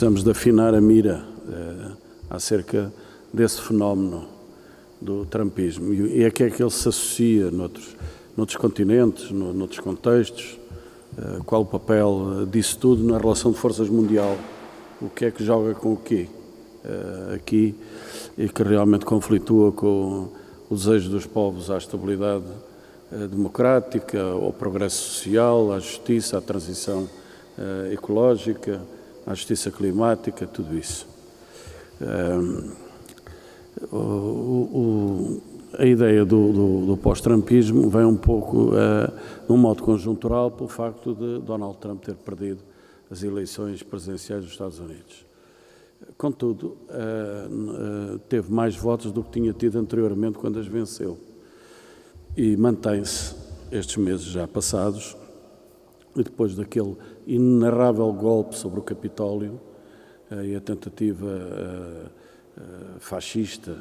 precisamos de afinar a mira uh, acerca desse fenómeno do trumpismo. E a que é que ele se associa noutros, noutros continentes, no, noutros contextos, uh, qual o papel disso tudo na relação de forças mundial, o que é que joga com o quê uh, aqui? E que realmente conflitua com o desejo dos povos à estabilidade democrática, ao progresso social, à justiça, à transição ecológica, à justiça climática, tudo isso. o, o, a ideia do, do, do pós-trumpismo vem um pouco, uh, num modo conjuntural, pelo facto de Donald Trump ter perdido as eleições presidenciais dos Estados Unidos. Contudo, uh, uh, teve mais votos do que tinha tido anteriormente quando as venceu. E mantém-se, estes meses já passados, e depois daquele inenarrável golpe sobre o Capitólio uh, e a tentativa uh, uh, fascista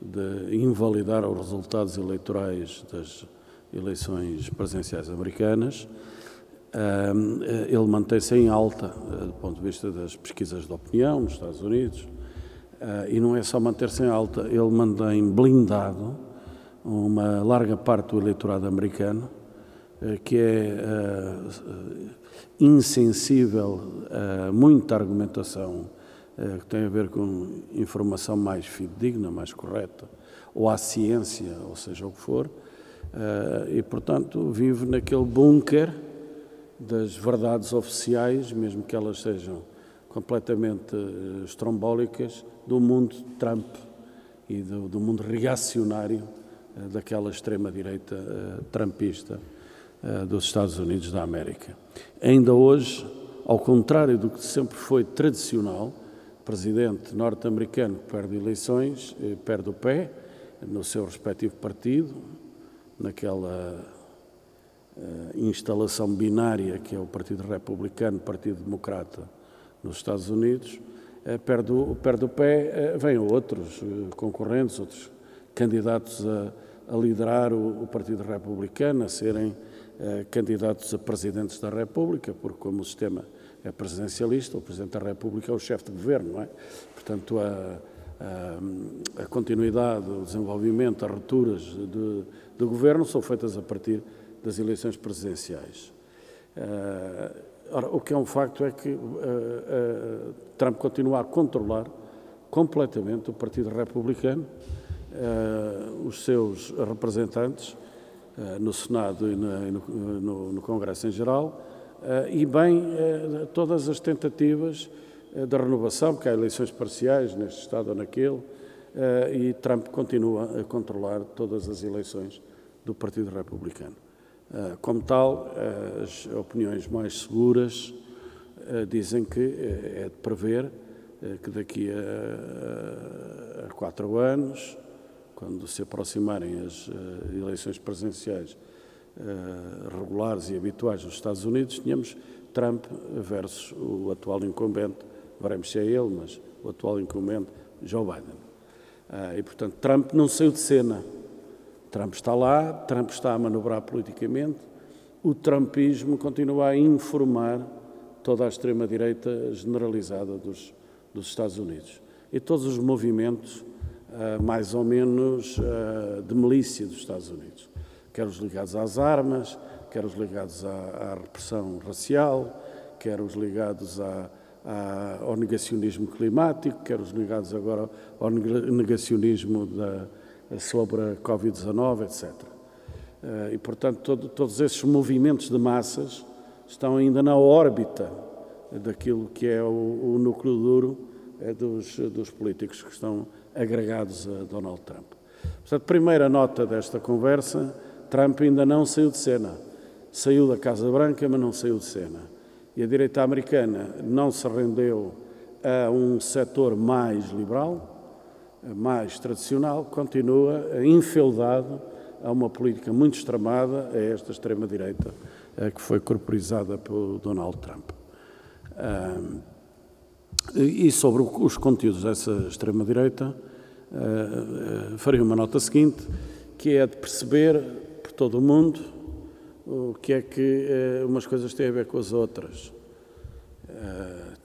de invalidar os resultados eleitorais das eleições presidenciais americanas, ele mantém-se em alta do ponto de vista das pesquisas de opinião nos Estados Unidos. e não é só manter-se em alta, ele mantém blindado uma larga parte do eleitorado americano eh, que é uh, insensível a muita argumentação que tem a ver com informação mais fidedigna, mais correta, ou à ciência, ou seja o que for, e portanto vive naquele bunker das verdades oficiais, mesmo que elas sejam completamente estrombólicas, do mundo Trump e do, do mundo reacionário daquela extrema-direita trumpista. Eh, dos Estados Unidos da América. Ainda hoje, ao contrário do que sempre foi tradicional, presidente norte-americano perde eleições, eh, perde o pé no seu respectivo partido, naquela uh, instalação binária que é o Partido Republicano, Partido Democrata nos Estados Unidos, perde, o, perde o pé, vêm outros concorrentes, outros candidatos a, a liderar o, o Partido Republicano, a serem eh, candidatos a presidentes da República, porque como o sistema é presidencialista, o Presidente da República é o chefe de governo, não é? Portanto, a, a, a continuidade, o desenvolvimento, as rupturas de, governo são feitas a partir das eleições presidenciais. Uh, ora, o que é um facto é que uh, uh, Trump continua a controlar completamente o Partido Republicano, os seus representantes, eh, no Senado e no, no, Congresso em geral, eh, e bem eh, todas as tentativas de renovação, porque há eleições parciais neste Estado ou naquele, e Trump continua a controlar todas as eleições do Partido Republicano. Como tal, as opiniões mais seguras dizem que é de prever que daqui a quatro anos quando se aproximarem as uh, eleições presidenciais uh, regulares e habituais nos Estados Unidos, tínhamos Trump versus o atual incumbente, veremos se é ele, mas o atual incumbente, Joe Biden. Uh, e, portanto, Trump não saiu de cena. Trump está lá, Trump está a manobrar politicamente, o trumpismo continua a informar toda a extrema-direita generalizada dos, dos Estados Unidos. E todos os movimentos uh, mais ou menos uh, de milícia dos Estados Unidos, quer os ligados às armas, quer os ligados à, à repressão racial, quer os ligados à, à, ao negacionismo climático, quer os ligados agora ao negacionismo da, sobre a Covid-19, etc. Uh, e, portanto, todo, todos esses movimentos de massas estão ainda na órbita daquilo que é o, o núcleo duro dos, dos políticos que estão agregados a Donald Trump. Portanto, primeira nota desta conversa: Trump ainda não saiu de cena. Saiu da Casa Branca, mas não saiu de cena. E a direita americana não se rendeu a um setor mais liberal, mais tradicional, continua enfeudado a uma política muito extremada, a esta extrema-direita que foi corporizada pelo Donald Trump. E sobre os conteúdos dessa extrema-direita, uh, uh, faria uma nota seguinte, que é de perceber por todo o mundo o que é que uh, umas coisas têm a ver com as outras.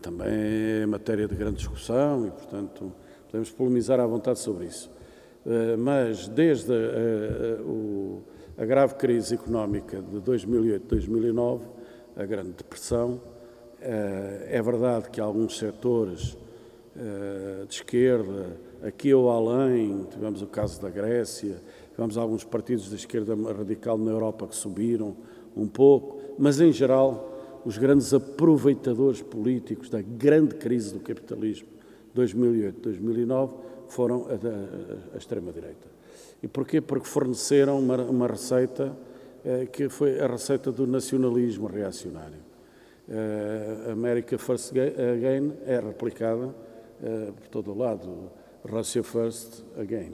também é matéria de grande discussão e, portanto, podemos polemizar à vontade sobre isso. Mas desde a grave crise económica de 2008-2009, a Grande Depressão, é verdade que alguns setores de esquerda, aqui ou além, tivemos o caso da Grécia, tivemos alguns partidos da esquerda radical na Europa que subiram um pouco, mas em geral os grandes aproveitadores políticos da grande crise do capitalismo 2008-2009 foram a, a, a extrema-direita. E porquê? Porque forneceram uma, uma receita eh, que foi a receita do nacionalismo reacionário. Eh, America First Again é replicada eh, por todo o lado, Russia First Again.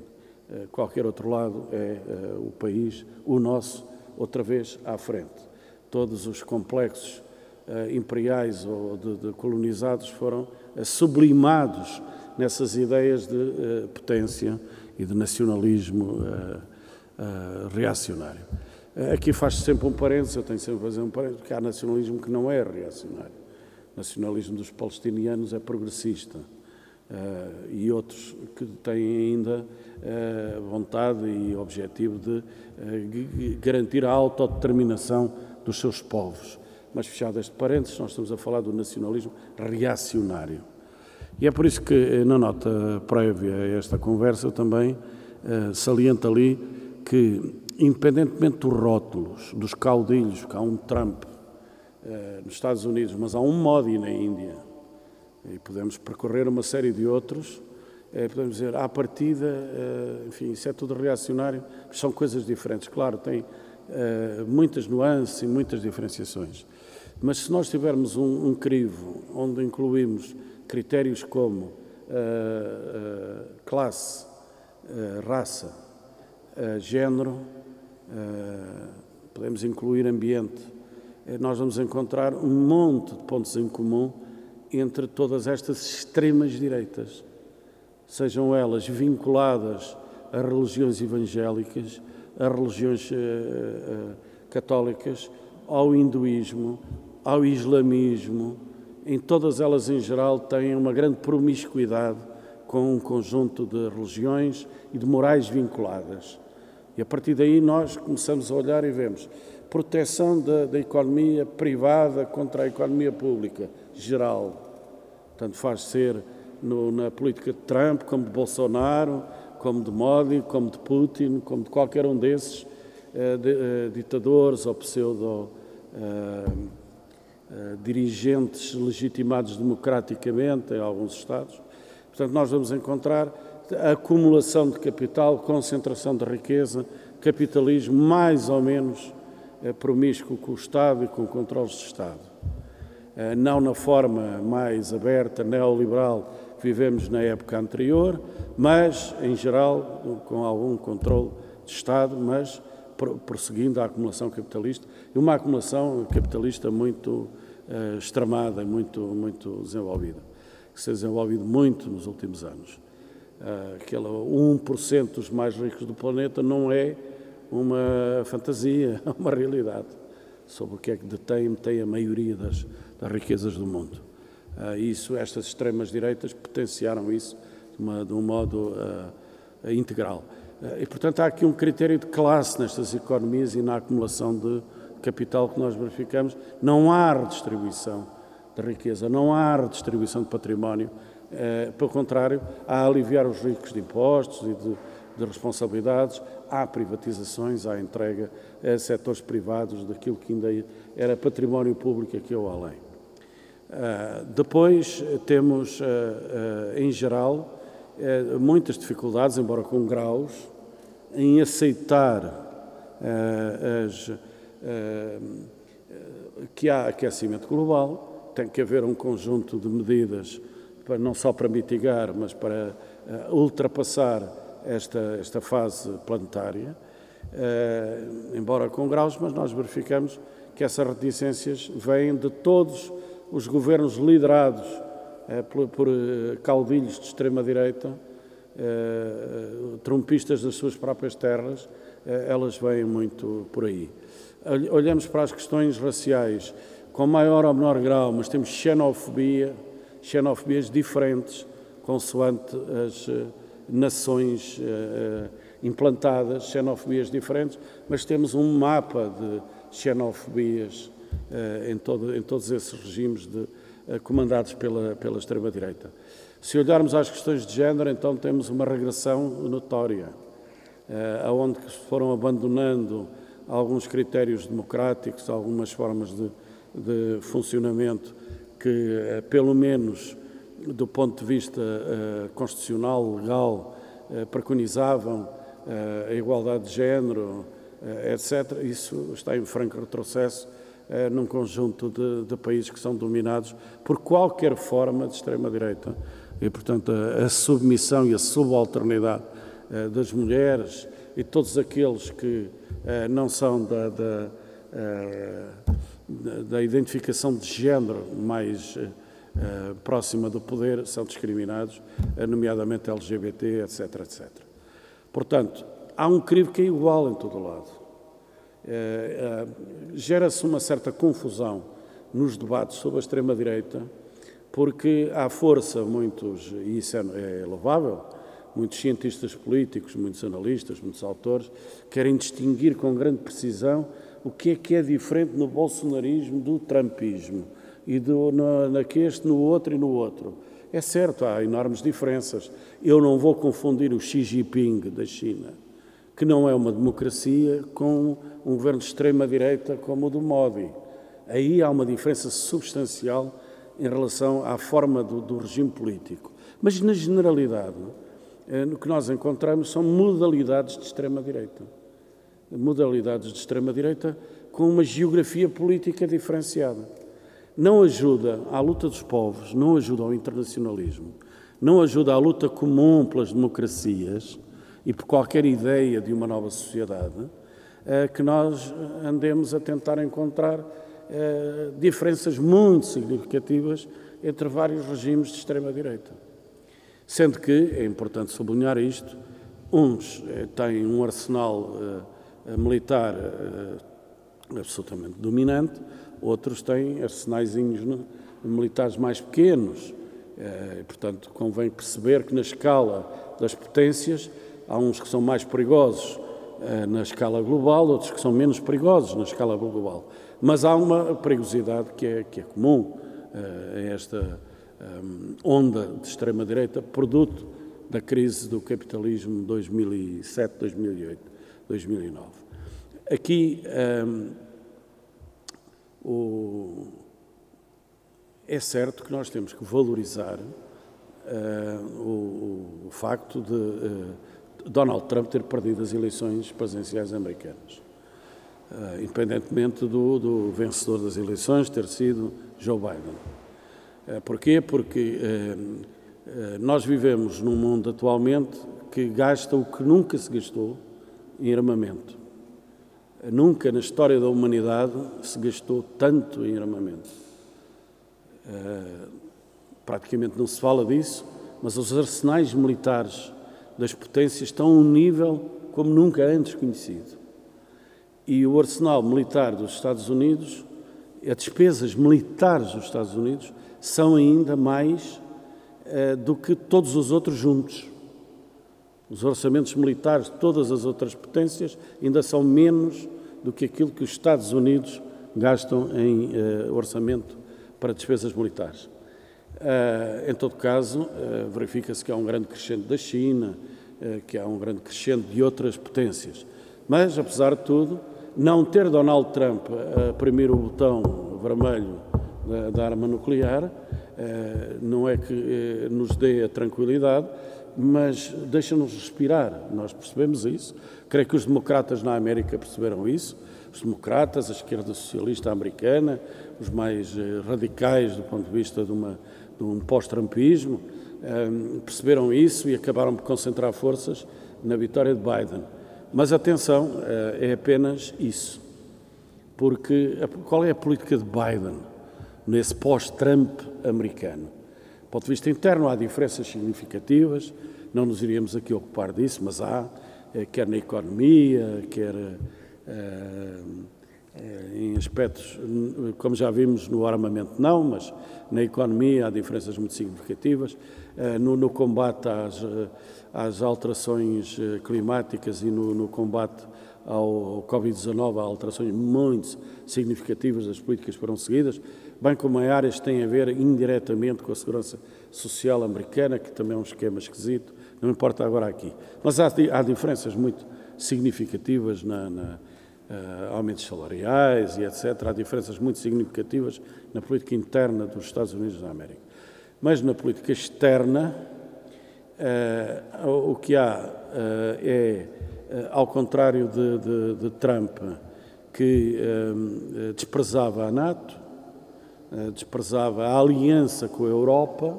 Eh, qualquer outro lado é eh, o país, o nosso, outra vez à frente. Todos os complexos uh, imperiais ou de, colonizados foram sublimados nessas ideias de potência e de nacionalismo reacionário. Aqui faz-se sempre um parênteses, eu tenho sempre a fazer um parênteses, porque há nacionalismo que não é reacionário. O nacionalismo dos palestinianos é progressista. Uh, e outros que têm ainda uh, vontade e objetivo de uh, garantir a autodeterminação dos seus povos. Mas, fechado este parênteses, nós estamos a falar do nacionalismo reacionário. E é por isso que, na nota prévia a esta conversa, também saliento ali que, independentemente dos rótulos, dos caudilhos, que há um Trump nos Estados Unidos, mas há um Modi na Índia, e podemos percorrer uma série de outros. É, podemos dizer, à partida, é, enfim, isso é tudo reacionário, são coisas diferentes. Claro, tem é, muitas nuances e muitas diferenciações. Mas se nós tivermos um, um crivo onde incluímos critérios como classe, raça, género, podemos incluir ambiente, nós vamos encontrar um monte de pontos em comum entre todas estas extremas direitas, sejam elas vinculadas a religiões evangélicas, a religiões uh, uh, católicas, ao hinduísmo, ao islamismo, em todas elas em geral têm uma grande promiscuidade com um conjunto de religiões e de morais vinculadas. E a partir daí nós começamos a olhar e vemos proteção da, da economia privada contra a economia pública geral. Tanto faz ser no, na política de Trump, como de Bolsonaro, como de Modi, como de Putin, como de qualquer um desses eh, de, eh, ditadores ou pseudo eh, eh, dirigentes legitimados democraticamente em alguns Estados. Portanto, nós vamos encontrar acumulação de capital, concentração de riqueza, capitalismo mais ou menos eh, promíscuo com o Estado e com controles de Estado. Eh, não na forma mais aberta, neoliberal, que vivemos na época anterior, mas, em geral, com algum controle de Estado, mas prosseguindo a acumulação capitalista, e uma acumulação capitalista muito uh, extremada, muito, muito desenvolvida, que se tem desenvolvido muito nos últimos anos. Uh, aquele 1% dos mais ricos do planeta não é uma fantasia, é uma realidade sobre o que é que detém, tem a maioria das, das riquezas do mundo. Uh, isso, estas extremas direitas potenciaram isso de, uma, de um modo uh, integral. Uh, e, portanto, há aqui um critério de classe nestas economias e na acumulação de capital que nós verificamos. Não há redistribuição da riqueza, não há redistribuição de património. pelo contrário, há a aliviar os ricos de impostos e de, de responsabilidades, há privatizações, há entrega a setores privados daquilo que ainda era património público aqui ou além. Uh, depois temos, uh, uh, em geral, muitas dificuldades, embora com graus, em aceitar as, que há aquecimento global, tem que haver um conjunto de medidas para, não só para mitigar, mas para ultrapassar esta, esta fase planetária, embora com graus, mas nós verificamos que essas reticências vêm de todos os governos liderados eh, por, por eh, caudilhos de extrema-direita, eh, trumpistas das suas próprias terras, elas vêm muito por aí. Olhamos para as questões raciais com maior ou menor grau, mas temos xenofobia, xenofobias diferentes, consoante as nações uh, implantadas, xenofobias diferentes, mas temos um mapa de xenofobias em, todo, em todos esses regimes de, comandados pela, pela extrema-direita. Se olharmos às questões de género, então temos uma regressão notória, aonde foram abandonando alguns critérios democráticos, algumas formas de, de funcionamento que, eh, pelo menos do ponto de vista uh, constitucional, legal, uh, preconizavam uh, a igualdade de género, etc., isso está em franco retrocesso num conjunto de, de, países que são dominados por qualquer forma de extrema-direita. E, portanto, a, a, submissão e a subalternidade das mulheres e todos aqueles que não são da, da da identificação de género mais uh, próxima do poder são discriminados, uh, nomeadamente LGBT, etc, etc. Portanto, há um crivo que é igual em todo lado. Uh, Gera-se uma certa confusão nos debates sobre a extrema-direita, porque há força muitos, e isso é, é louvável, muitos cientistas políticos, muitos analistas, muitos autores, querem distinguir com grande precisão o que é que é diferente no bolsonarismo do trumpismo e do, no, naqueste, no outro e no outro. É certo, há enormes diferenças. Eu não vou confundir o Xi Jinping da China, que não é uma democracia, com um governo de extrema-direita como o do Modi. Aí há uma diferença substancial em relação à forma do, do regime político. Mas, na generalidade, eh, o que nós encontramos são modalidades de extrema-direita modalidades de extrema-direita com uma geografia política diferenciada. Não ajuda à luta dos povos, não ajuda ao internacionalismo, não ajuda à luta comum pelas democracias e por qualquer ideia de uma nova sociedade, eh, que nós andemos a tentar encontrar eh, diferenças muito significativas entre vários regimes de extrema-direita. Sendo que, é importante sublinhar isto, uns eh, têm um arsenal militar eh, absolutamente dominante, outros têm arsenaizinhos militares mais pequenos. Eh, portanto, convém perceber que na escala das potências há uns que são mais perigosos eh, na escala global, outros que são menos perigosos na escala global. Mas há uma perigosidade que é, que é comum a esta onda de extrema-direita, produto da crise do capitalismo 2007, 2008. 2009. Aqui o, é certo que nós temos que valorizar uh, o, o, facto de uh, Donald Trump ter perdido as eleições presidenciais americanas, uh, independentemente do, do, vencedor das eleições ter sido Joe Biden. Porquê? Porque nós vivemos num mundo atualmente que gasta o que nunca se gastou em armamento. Nunca na história da humanidade se gastou tanto em armamento. Uh, praticamente não se fala disso, mas os arsenais militares das potências estão a um nível como nunca antes conhecido. E o arsenal militar dos Estados Unidos, as despesas militares dos Estados Unidos, são ainda mais uh, do que todos os outros juntos. Os orçamentos militares de todas as outras potências ainda são menos do que aquilo que os Estados Unidos gastam em uh, orçamento para despesas militares. Uh, em todo caso, uh, verifica-se que há um grande crescente da China, que há um grande crescente de outras potências. Mas, apesar de tudo, não ter Donald Trump a primeiro botão vermelho da, da arma nuclear não é que nos dê a tranquilidade, mas deixa-nos respirar. Nós percebemos isso. Creio que os democratas na América perceberam isso. Os democratas, a esquerda socialista americana, os mais eh, radicais do ponto de vista de, uma, de um pós-trumpismo, ehm, perceberam isso e acabaram por concentrar forças na vitória de Biden. Mas atenção, eh, é apenas isso. Porque qual é a política de Biden nesse pós-Trump americano? Do ponto de vista interno, há diferenças significativas, não nos iríamos aqui ocupar disso, mas há, eh, quer na economia, quer uh, eh, em aspectos, como já vimos no armamento não, mas na economia há diferenças muito significativas, eh, no, combate às, alterações climáticas e no combate ao Covid-19 há alterações muito significativas das políticas que foram seguidas, bem como em áreas que têm a ver indiretamente com a segurança social americana, que também é um esquema esquisito, não importa agora aqui. Mas há, há diferenças muito significativas na, na uh, aumentos salariais e etc. Há diferenças muito significativas na política interna dos Estados Unidos da América. Mas na política externa, uh, o que há uh, é, ao contrário de, de, de Trump, que desprezava a NATO, desprezava a aliança com a Europa,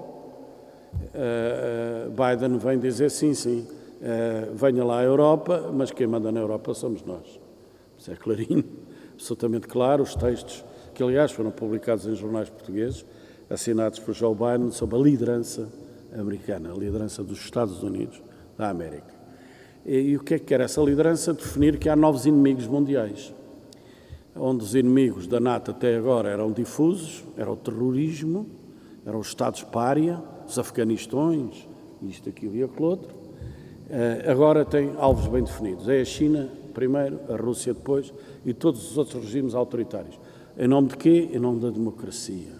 Biden vem dizer sim, sim, venha lá a Europa, mas quem manda na Europa somos nós. Isso é clarinho, absolutamente claro. Os textos, que aliás foram publicados em jornais portugueses, assinados por Joe Biden, sobre a liderança americana, a liderança dos Estados Unidos da América. E, e o que é que quer essa liderança? Definir que há novos inimigos mundiais, onde os inimigos da NATO até agora eram difusos, era o terrorismo, eram os Estados pária, os afganistões, isto, aquilo e aquilo outro. Uh, agora tem alvos bem definidos. É a China, primeiro, a Rússia depois e todos os outros regimes autoritários. Em nome de quê? Em nome da democracia.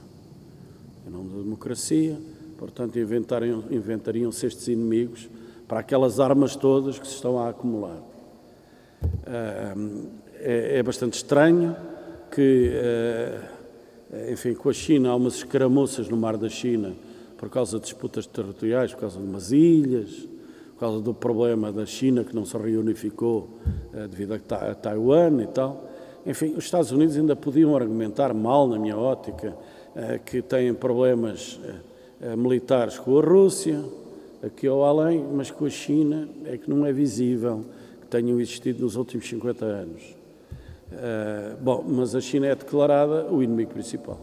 Em nome da democracia, portanto, inventariam, inventariam-se estes inimigos para aquelas armas todas que se estão a acumular. É, é bastante estranho que, enfim, com a China há umas escaramuças no mar da China por causa de disputas territoriais, por causa de umas ilhas, por causa do problema da China que não se reunificou eh, devido a, Taiwan e tal. Enfim, os Estados Unidos ainda podiam argumentar mal, na minha ótica, eh, que têm problemas eh, militares com a Rússia, aqui ou além, mas com a China é que não é visível que tenham existido nos últimos 50 anos. bom, mas a China é declarada o inimigo principal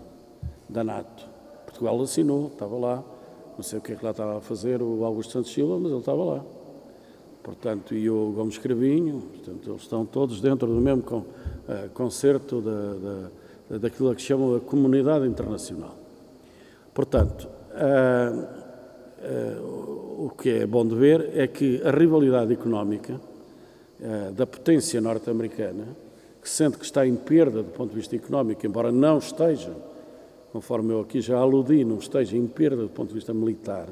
da NATO. Portugal assinou, estava lá, não sei o que é que lá estava a fazer o Augusto Santos Silva, mas ele estava lá. Portanto, e o Gomes Cravinho, portanto, eles estão todos dentro do mesmo con, uh, concerto da, da, daquilo que chamam a comunidade internacional. Portanto, uh, uh, o que é bom de ver é que a rivalidade económica da potência norte-americana, que sente que está em perda do ponto de vista económico, embora não esteja conforme eu aqui já aludi, não esteja em perda do ponto de vista militar,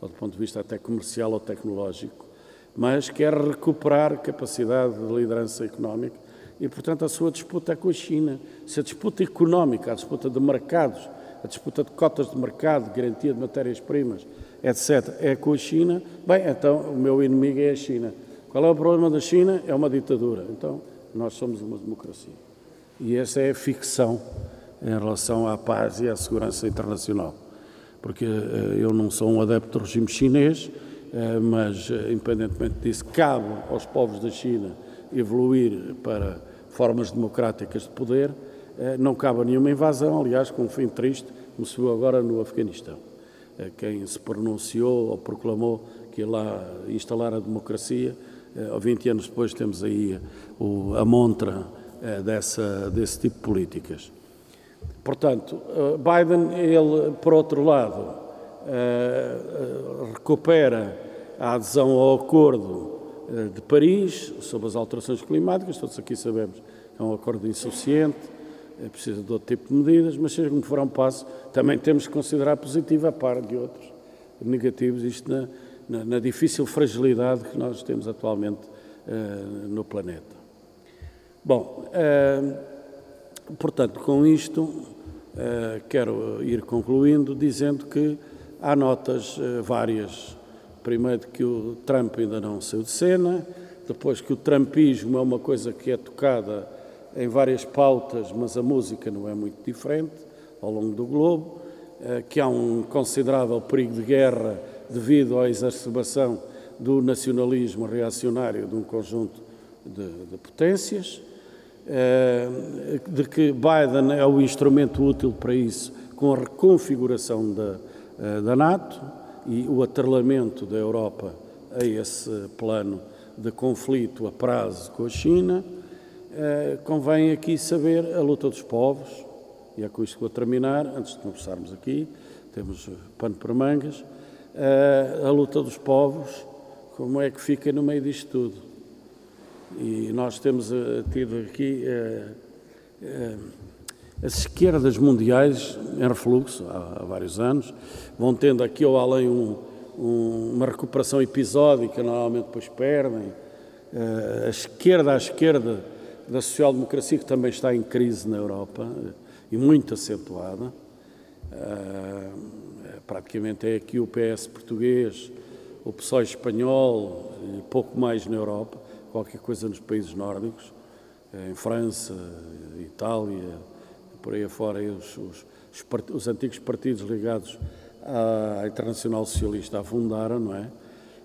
ou do ponto de vista até comercial ou tecnológico, mas quer recuperar capacidade de liderança económica e, portanto, a sua disputa é com a China. Se a disputa económica, a disputa de mercados, a disputa de cotas de mercado, garantia de matérias-primas, etc., é com a China, bem, então o meu inimigo é a China. Qual é o problema da China? É uma ditadura. Então, nós somos uma democracia. E essa é a ficção em relação à paz e à segurança internacional. Porque eh, eu não sou um adepto do regime chinês, eh, mas, eh, independentemente disso, cabe aos povos da China evoluir para formas democráticas de poder. Não cabe a nenhuma invasão, aliás, com um fim triste, como se viu agora no Afeganistão. Quem se pronunciou ou proclamou que lá instalar a democracia, 20 anos depois temos aí a montra dessa, desse tipo de políticas. Portanto, eh, Biden, ele, por outro lado, eh, eh, recupera a adesão ao Acordo de Paris sobre as alterações climáticas, todos aqui sabemos que é um acordo insuficiente, precisa de outro tipo de medidas, mas seja como for um passo, também temos que considerar positivo a par de outros negativos, isto na, na, na difícil fragilidade que nós temos atualmente uh, no planeta. Bom, uh, Portanto, com isto, uh, quero ir concluindo dizendo que há notas várias. Primeiro, que o Trump ainda não saiu de cena, depois, que o Trumpismo é uma coisa que é tocada em várias pautas, mas a música não é muito diferente ao longo do globo, uh, que há um considerável perigo de guerra devido à exacerbação do nacionalismo reacionário de um conjunto de, de potências eh, de que Biden é o instrumento útil para isso, com a reconfiguração da, eh, da NATO e o atrelamento da Europa a esse plano de conflito a prazo com a China, convém aqui saber a luta dos povos, e é com isto que vou terminar, antes de começarmos aqui, temos pano para mangas, a luta dos povos, como é que fica no meio disto tudo. E nós temos tido aqui as esquerdas mundiais em refluxo há, vários anos, vão tendo aqui ou além um, um, uma recuperação episódica, normalmente depois perdem. A esquerda à esquerda da social-democracia, que também está em crise na Europa e muito acentuada. Uh, praticamente é aqui o PS português, o PSOE espanhol, e pouco mais na Europa, qualquer coisa nos países nórdicos, em França, Itália, por aí afora, os, os, os, antigos partidos ligados à Internacional Socialista afundaram, não é?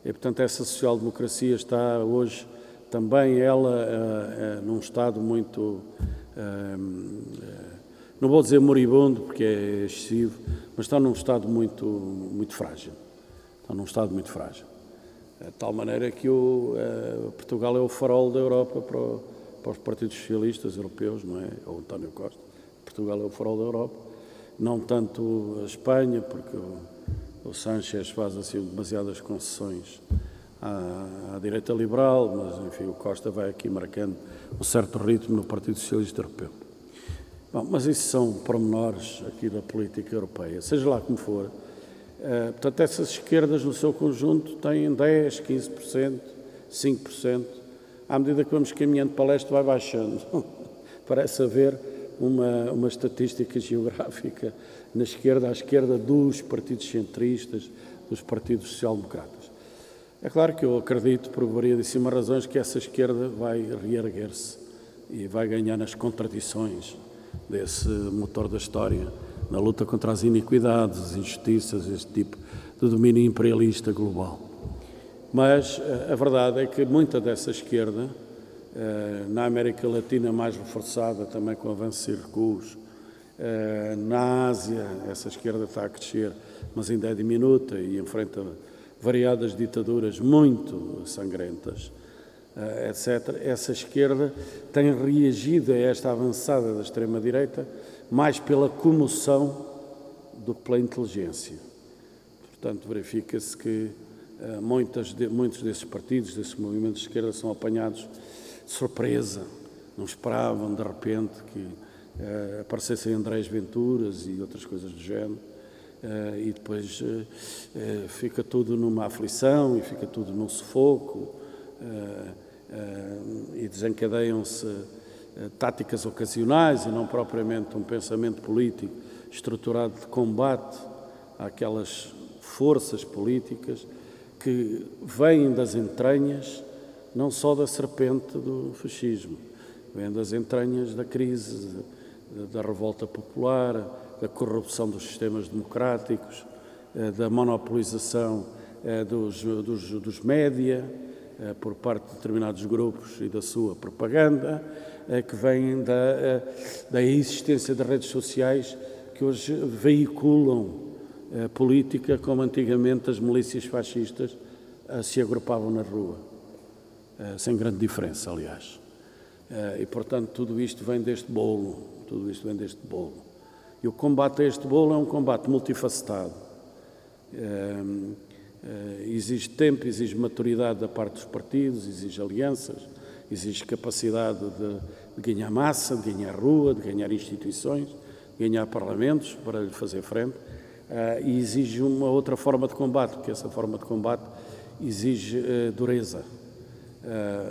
E, portanto, essa social-democracia está hoje também ela uh, uh, num estado muito, uh, não vou dizer moribundo, porque é excessivo, mas está num estado muito, muito frágil. Está num estado muito frágil. De tal maneira que o, Portugal é o farol da Europa para, o, para os partidos socialistas europeus, não é? O António Costa. Portugal é o farol da Europa, não tanto a Espanha, porque o, o Sánchez faz assim demasiadas concessões à, à, direita liberal, mas enfim, o Costa vai aqui marcando um certo ritmo no Partido Socialista Europeu. Bom, mas isso são pormenores aqui da política europeia, seja lá como for. Uh, portanto, essas esquerdas no seu conjunto têm 10, 15%, 5%. À medida que vamos caminhando para leste, vai baixando. Parece haver uma, uma estatística geográfica na esquerda, à esquerda dos partidos centristas, dos partidos social-democratas. É claro que eu acredito, por variedíssimas razões, que essa esquerda vai reerguer-se e vai ganhar nas contradições desse motor da história, na luta contra as iniquidades, as injustiças, este tipo de domínio imperialista global. Mas eh, a verdade é que muita dessa esquerda eh, na América Latina mais reforçada também com avanços e recuos, eh, na Ásia essa esquerda está a crescer, mas ainda é diminuta e enfrenta variadas ditaduras muito sangrentas, eh, etc. Essa esquerda tem reagido a esta avançada da extrema-direita mais pela comoção do que pela inteligência. Portanto, verifica-se que muitos desses partidos, desses movimentos de esquerda, são apanhados surpresa, não esperavam de repente que uh, aparecessem Andrés Venturas e outras coisas do género. Uh, e depois uh, fica tudo numa aflição e fica tudo num sufoco e desencadeiam-se táticas ocasionais e não propriamente um pensamento político estruturado de combate àquelas forças políticas que vêm das entranhas não só da serpente do fascismo, vem das entranhas da crise, da revolta popular, da corrupção dos sistemas democráticos, eh, da monopolização eh, dos, dos, dos média eh, por parte de determinados grupos e da sua propaganda, que vem da, da existência de redes sociais que hoje veiculam política como antigamente as milícias fascistas se agrupavam na rua. Sem grande diferença, aliás. E, portanto, tudo isto vem deste bolo, tudo isto vem deste bolo. E o combate a este bolo é um combate multifacetado. Eh, exige tempo, exige maturidade da parte dos partidos, exige alianças, exige capacidade de, de ganhar massa, de ganhar rua, de ganhar instituições, de ganhar parlamentos para lhe fazer frente. e exige uma outra forma de combate, porque essa forma de combate exige dureza,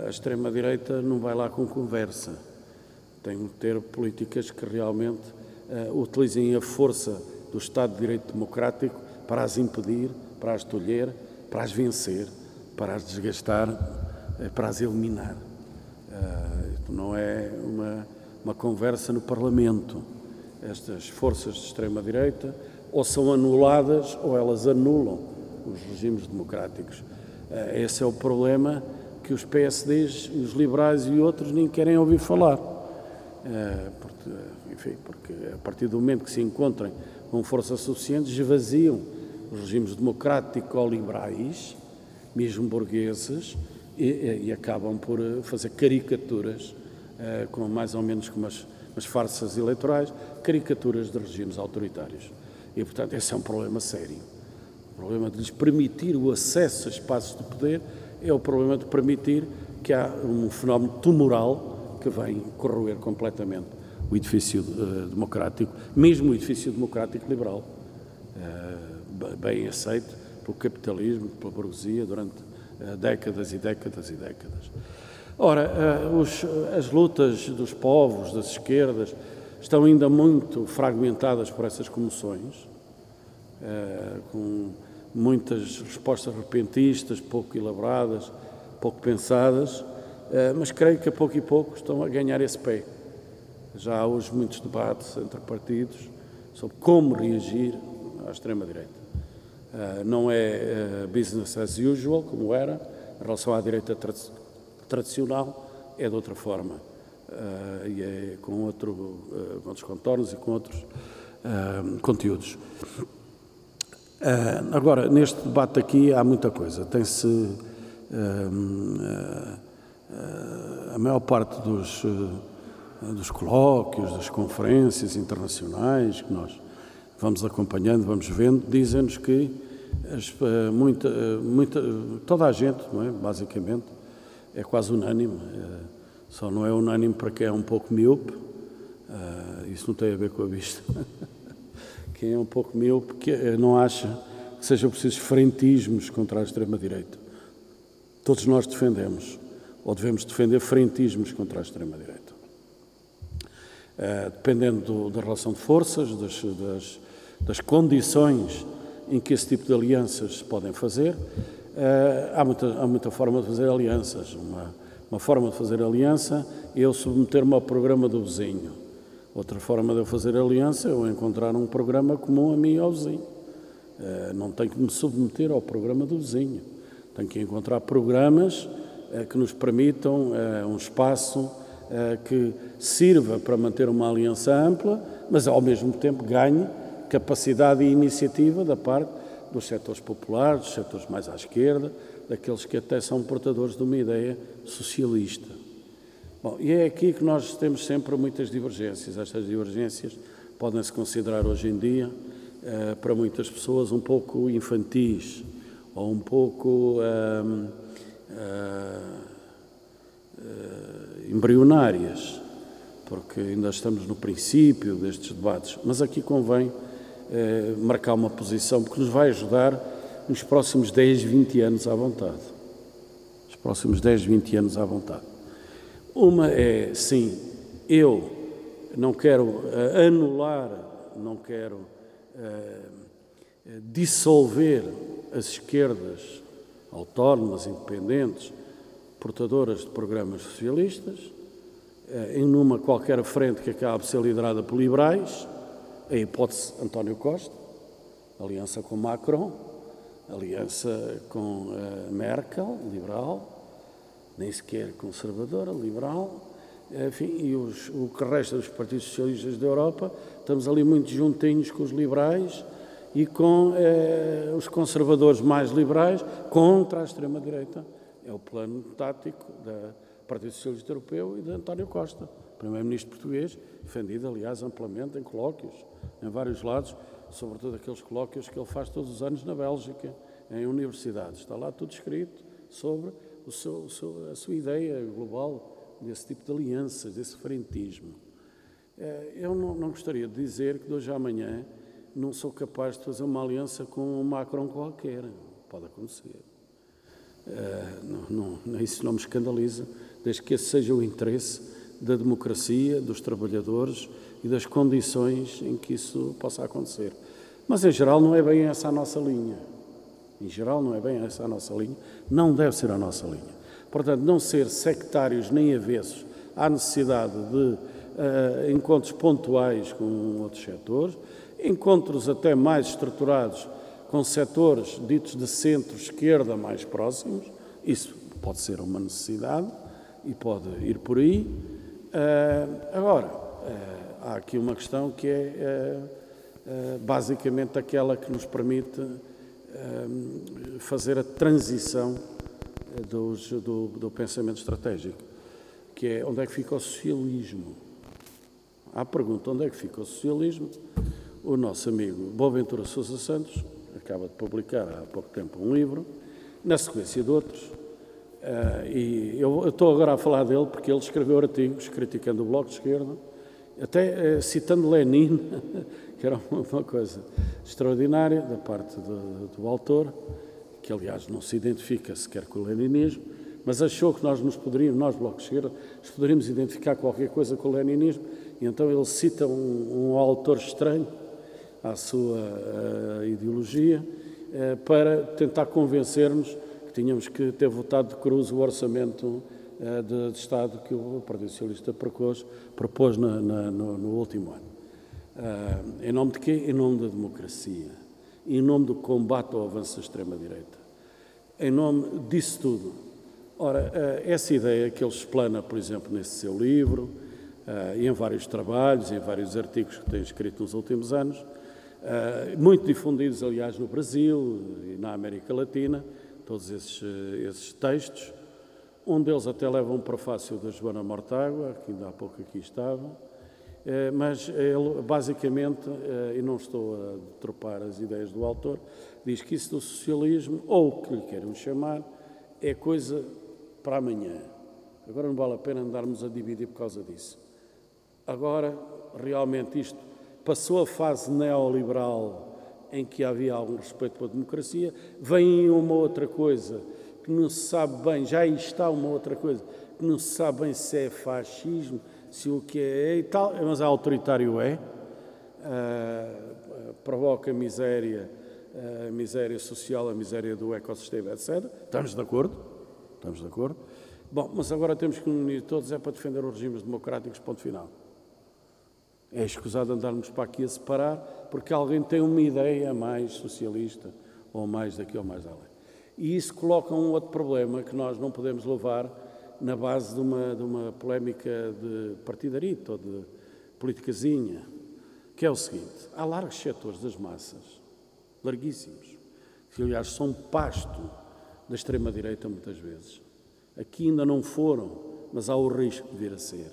a extrema-direita não vai lá com conversa. Tem que ter políticas que realmente uh, utilizem a força do Estado de Direito Democrático para as impedir, para as tolher, para as vencer, para as desgastar, uh, para as eliminar. Uh, não é uma, uma conversa no Parlamento. Estas forças de extrema-direita ou são anuladas ou elas anulam os regimes democráticos. Esse é o problema que os PSDs, os liberais e outros nem querem ouvir falar. Eh, porque, enfim, porque a partir do momento que se encontrem com força suficiente, esvaziam os regimes democrático-liberais, mesmo burgueses, e, e, acabam por fazer caricaturas com mais ou menos com umas, umas farsas eleitorais, caricaturas de regimes autoritários. E, portanto, esse é um problema sério. O problema de lhes permitir o acesso a espaços de poder é o problema de permitir que há um fenómeno tumoral que vem corroer completamente o edifício uh, democrático, mesmo o edifício democrático liberal, uh, bem aceito pelo capitalismo, pela burguesia durante uh, décadas e décadas e décadas. Ora, os, as lutas dos povos, das esquerdas, estão ainda muito fragmentadas por essas comoções, com muitas respostas repentistas, pouco elaboradas, pouco pensadas, mas creio que a pouco e pouco estão a ganhar esse pé. Já há hoje muitos debates entre partidos sobre como reagir à extrema-direita. Uh, não é uh, business as usual, como era, em relação à direita tra tradicional, é de outra forma. E é com, outro, com outros contornos e com outros conteúdos. agora, neste debate aqui há muita coisa. Tem-se. A maior parte dos dos colóquios, das conferências internacionais que nós vamos acompanhando, vamos vendo, dizem-nos que as, eh, muita, eh, muita, toda a gente, é? basicamente, é quase unânime. Eh, só não é unânime para quem é um pouco míope, isso não tem a ver com a vista. quem é um pouco míope que não acha que sejam precisos frentismos contra a extrema-direita. Todos nós defendemos, ou devemos defender frentismos contra a extrema-direita. Eh, dependendo do, da relação de forças, das, das, das, condições em que esse tipo de alianças se podem fazer. Uh, há, muita, há muita forma de fazer alianças. Uma, uma forma de fazer aliança é eu submeter-me ao programa do vizinho. Outra forma de eu fazer aliança é eu encontrar um programa comum a mim e ao vizinho. Uh, não tenho que me submeter ao programa do vizinho. Tenho que encontrar programas uh, que nos permitam um espaço eh, que sirva para manter uma aliança ampla, mas ao mesmo tempo ganhe capacidade e iniciativa da parte dos setores populares, dos setores mais à esquerda, daqueles que até são portadores de uma ideia socialista. Bom, e é aqui que nós temos sempre muitas divergências. Estas divergências podem-se considerar hoje em dia, eh, para muitas pessoas, um pouco infantis ou um pouco. Eh, eh, embrionárias, porque ainda estamos no princípio destes debates, mas aqui convém eh, marcar uma posição que nos vai ajudar nos próximos 10, 20 anos à vontade. Os próximos 10, 20 anos à vontade. Uma é, sim, eu não quero eh, anular, não quero dissolver as esquerdas autónomas, independentes, portadoras de programas socialistas, eh, em numa qualquer frente que acabe de ser liderada por liberais, a hipótese António Costa, aliança com Macron, aliança com eh, Merkel, liberal, nem sequer conservadora, liberal, enfim, e os, o que resta dos partidos socialistas da Europa, estamos ali muito juntinhos com os liberais e com eh, os conservadores mais liberais contra a extrema-direita é o plano tático do Partido Socialista Europeu e de António Costa, primeiro-ministro português, defendido, aliás, amplamente em colóquios, em vários lados, sobretudo aqueles colóquios que ele faz todos os anos na Bélgica, em universidades. Está lá tudo escrito sobre o seu, o seu, a sua ideia global desse tipo de alianças, desse frentismo. É, eu não, não, gostaria de dizer que de hoje à amanhã não sou capaz de fazer uma aliança com um Macron qualquer. Pode acontecer. Uh, não, não, isso não me escandaliza, desde que esse seja o interesse da democracia, dos trabalhadores e das condições em que isso possa acontecer. Mas, em geral, não é bem essa a nossa linha. Em geral, não é bem essa a nossa linha. Não deve ser a nossa linha. Portanto, não ser sectários nem avessos à necessidade de uh, encontros pontuais com outros setores, encontros até mais estruturados com setores ditos de centro-esquerda mais próximos, isso pode ser uma necessidade e pode ir por aí. Uh, agora, uh, há aqui uma questão que é uh, basicamente aquela que nos permite fazer a transição dos, do, do, pensamento estratégico, que é onde é que fica o socialismo. À pergunta onde é que fica o socialismo, o nosso amigo Boaventura Sousa Santos acaba de publicar há pouco tempo um livro, na sequência de outros, uh, e eu estou agora a falar dele porque ele escreveu artigos criticando o Bloco de Esquerda, até uh, citando Lenin, que era uma coisa extraordinária da parte do, do autor, que aliás não se identifica sequer com o leninismo, mas achou que nós nos poderíamos, nós, Bloco de Esquerda, nos poderíamos identificar qualquer coisa com o leninismo, e então ele cita um, um autor estranho à sua uh, ideologia uh, para tentar convencer-nos que tínhamos que ter votado de cruz o orçamento uh, de, de, Estado que o Partido Socialista propôs, propôs na, na, no, no, último ano. em nome de quê? Em nome da democracia, em nome do combate ao avanço da extrema-direita, em nome disso tudo. Ora, essa ideia que ele explana, por exemplo, nesse seu livro, uh, em vários trabalhos, em vários artigos que tem escrito nos últimos anos, muito difundidos, aliás, no Brasil e na América Latina, todos esses, esses textos. Um deles até leva um prefácio da Joana Mortágua, que ainda há pouco aqui estava, mas ele, basicamente, e não estou a detropar as ideias do autor, diz que isso do socialismo, ou o que lhe queiram chamar, é coisa para amanhã. Agora não vale a pena andarmos a dividir por causa disso. Agora, realmente, isto passou a fase neoliberal em que havia algum respeito pela democracia, vem uma outra coisa que não se sabe bem, já está uma outra coisa, que não se sabe bem se é fascismo, se o que é e tal, mas é autoritário é, uh, provoca miséria, uh, miséria social, a miséria do ecossistema, etc. Estamos de acordo? Estamos de acordo? Bom, mas agora temos que unir todos é para defender os regimes democráticos, ponto final. É escusado andarmos para aqui a separar, porque alguém tem uma ideia mais socialista, ou mais daqui ou mais além. E isso coloca um outro problema que nós não podemos levar na base de uma, de uma polémica de partidarito ou de politicazinha, que é o seguinte: há largos setores das massas, larguíssimos, que aliás são pasto da extrema-direita muitas vezes. Aqui ainda não foram, mas há o risco de vir a ser.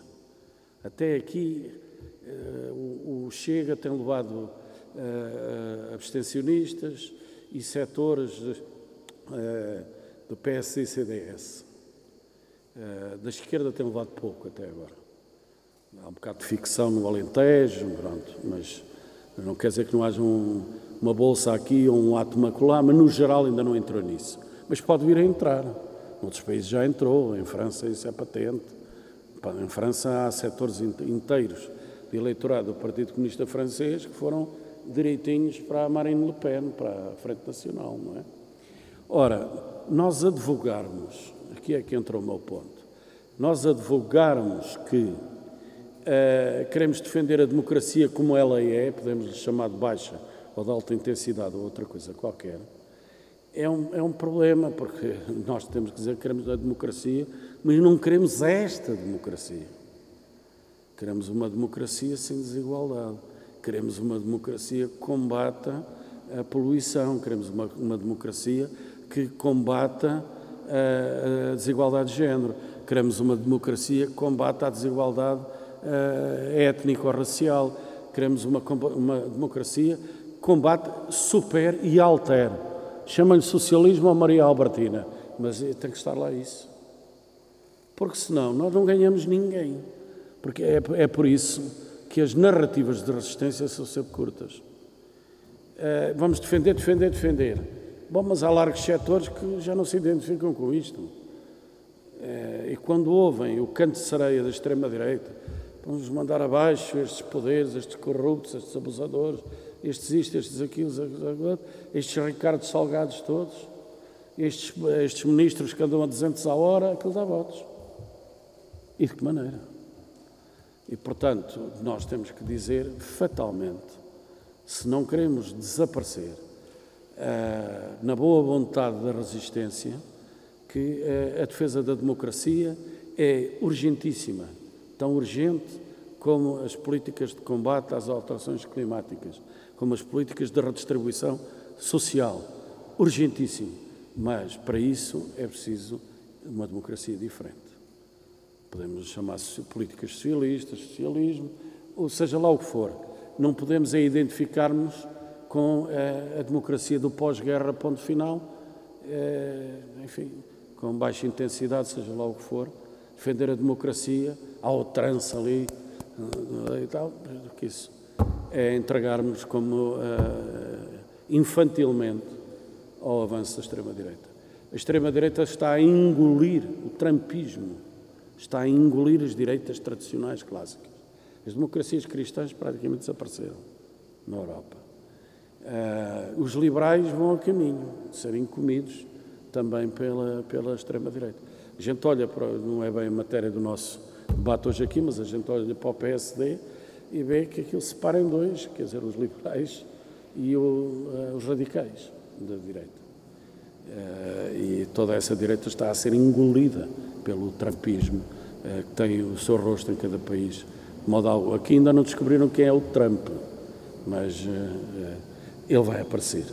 Até aqui o, Chega tem levado uh, abstencionistas e setores do PS e CDS. Da esquerda tem levado pouco até agora. Há um bocado de ficção no Alentejo, pronto, mas não quer dizer que não haja um, uma bolsa aqui ou um ato macular, mas no geral ainda não entrou nisso. Mas pode vir a entrar. Em outros países já entrou, em França isso é patente. Em França há setores inteiros de eleitorado do Partido Comunista Francês que foram direitinhos para a Marine Le Pen, para a Frente Nacional, não é? Ora, nós advogarmos, aqui é que entra o meu ponto, nós advogarmos que uh, queremos defender a democracia como ela é, podemos lhe chamar de baixa ou de alta intensidade ou outra coisa qualquer, é um, é um problema, porque nós temos que dizer que queremos a democracia, mas não queremos esta democracia. Queremos uma democracia sem desigualdade. Queremos uma democracia que combata a poluição. Queremos uma, uma democracia que combata a, a, desigualdade de género. Queremos uma democracia que combata a desigualdade étnico-racial. Queremos uma, uma democracia que combate, supere e altere. Chama-lhe socialismo ou Maria Albertina, mas tem que estar lá isso. Porque senão nós não ganhamos ninguém. Porque é, é por isso que as narrativas de resistência são sempre curtas. Uh, vamos defender, defender, defender. Bom, mas há largos setores que já não se identificam com isto. Uh, e quando ouvem o canto de sereia da extrema-direita, vamos mandar abaixo estes poderes, estes corruptos, estes abusadores, estes isto, estes aquilo, estes Ricardo Salgados todos, estes, estes ministros que andam a 200 à hora, aquilo dá votos. E de que maneira? E, portanto, nós temos que dizer fatalmente, se não queremos desaparecer uh, na boa vontade da resistência, que uh, a defesa da democracia é urgentíssima, tão urgente como as políticas de combate às alterações climáticas, como as políticas de redistribuição social. Urgentíssimo. Mas, para isso, é preciso uma democracia diferente. Podemos chamar políticas socialistas, socialismo, ou seja lá o que for. Não podemos é identificarmos com eh, a democracia do pós-guerra, ponto final, eh, enfim, com baixa intensidade, seja lá o que for, defender a democracia, ao trance ali e tal, que isso é entregarmos como infantilmente ao avanço da extrema-direita. A extrema-direita está a engolir o trumpismo, está a engolir as direitas tradicionais clássicas. As democracias cristãs praticamente desapareceram na Europa. Uh, os liberais vão a caminho de serem comidos também pela, pela extrema-direita. A gente olha para, não é bem a matéria do nosso debate hoje aqui, mas a gente olha para o PSD e vê que aquilo se separa em dois, quer dizer, os liberais e o, uh, os radicais da direita. Uh, e toda essa direita está a ser engolida pelo trumpismo, uh, que tem o seu rosto em cada país. De modo algo. Aqui ainda não descobriram quem é o Trump, mas ele vai aparecer.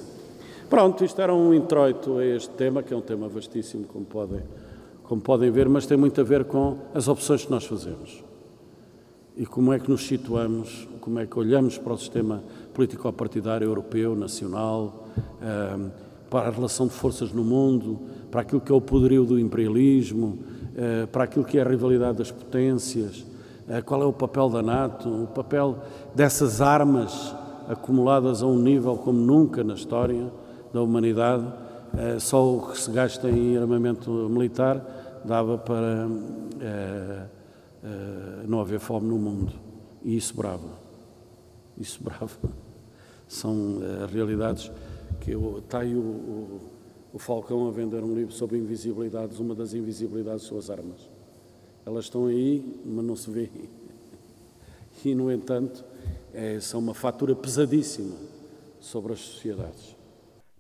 Pronto, isto era um introito a este tema, que é um tema vastíssimo, como podem, como podem ver, mas tem muito a ver com as opções que nós fazemos. E como é que nos situamos, como é que olhamos para o sistema político-partidário europeu, nacional, ehm, para a relação de forças no mundo, para aquilo que é o poderio do imperialismo, eh, para aquilo que é a rivalidade das potências, eh, qual é o papel da NATO, o papel dessas armas acumuladas a um nível como nunca na história da humanidade. Eh, só o que se gasta em armamento militar dava para não haver fome no mundo. E isso bravo. Isso bravo são realidades que está aí o, o, o, Falcão a vender um livro sobre invisibilidades, uma das invisibilidades são as armas. Elas estão aí, mas não se vê. E, no entanto, é, são uma fatura pesadíssima sobre as sociedades.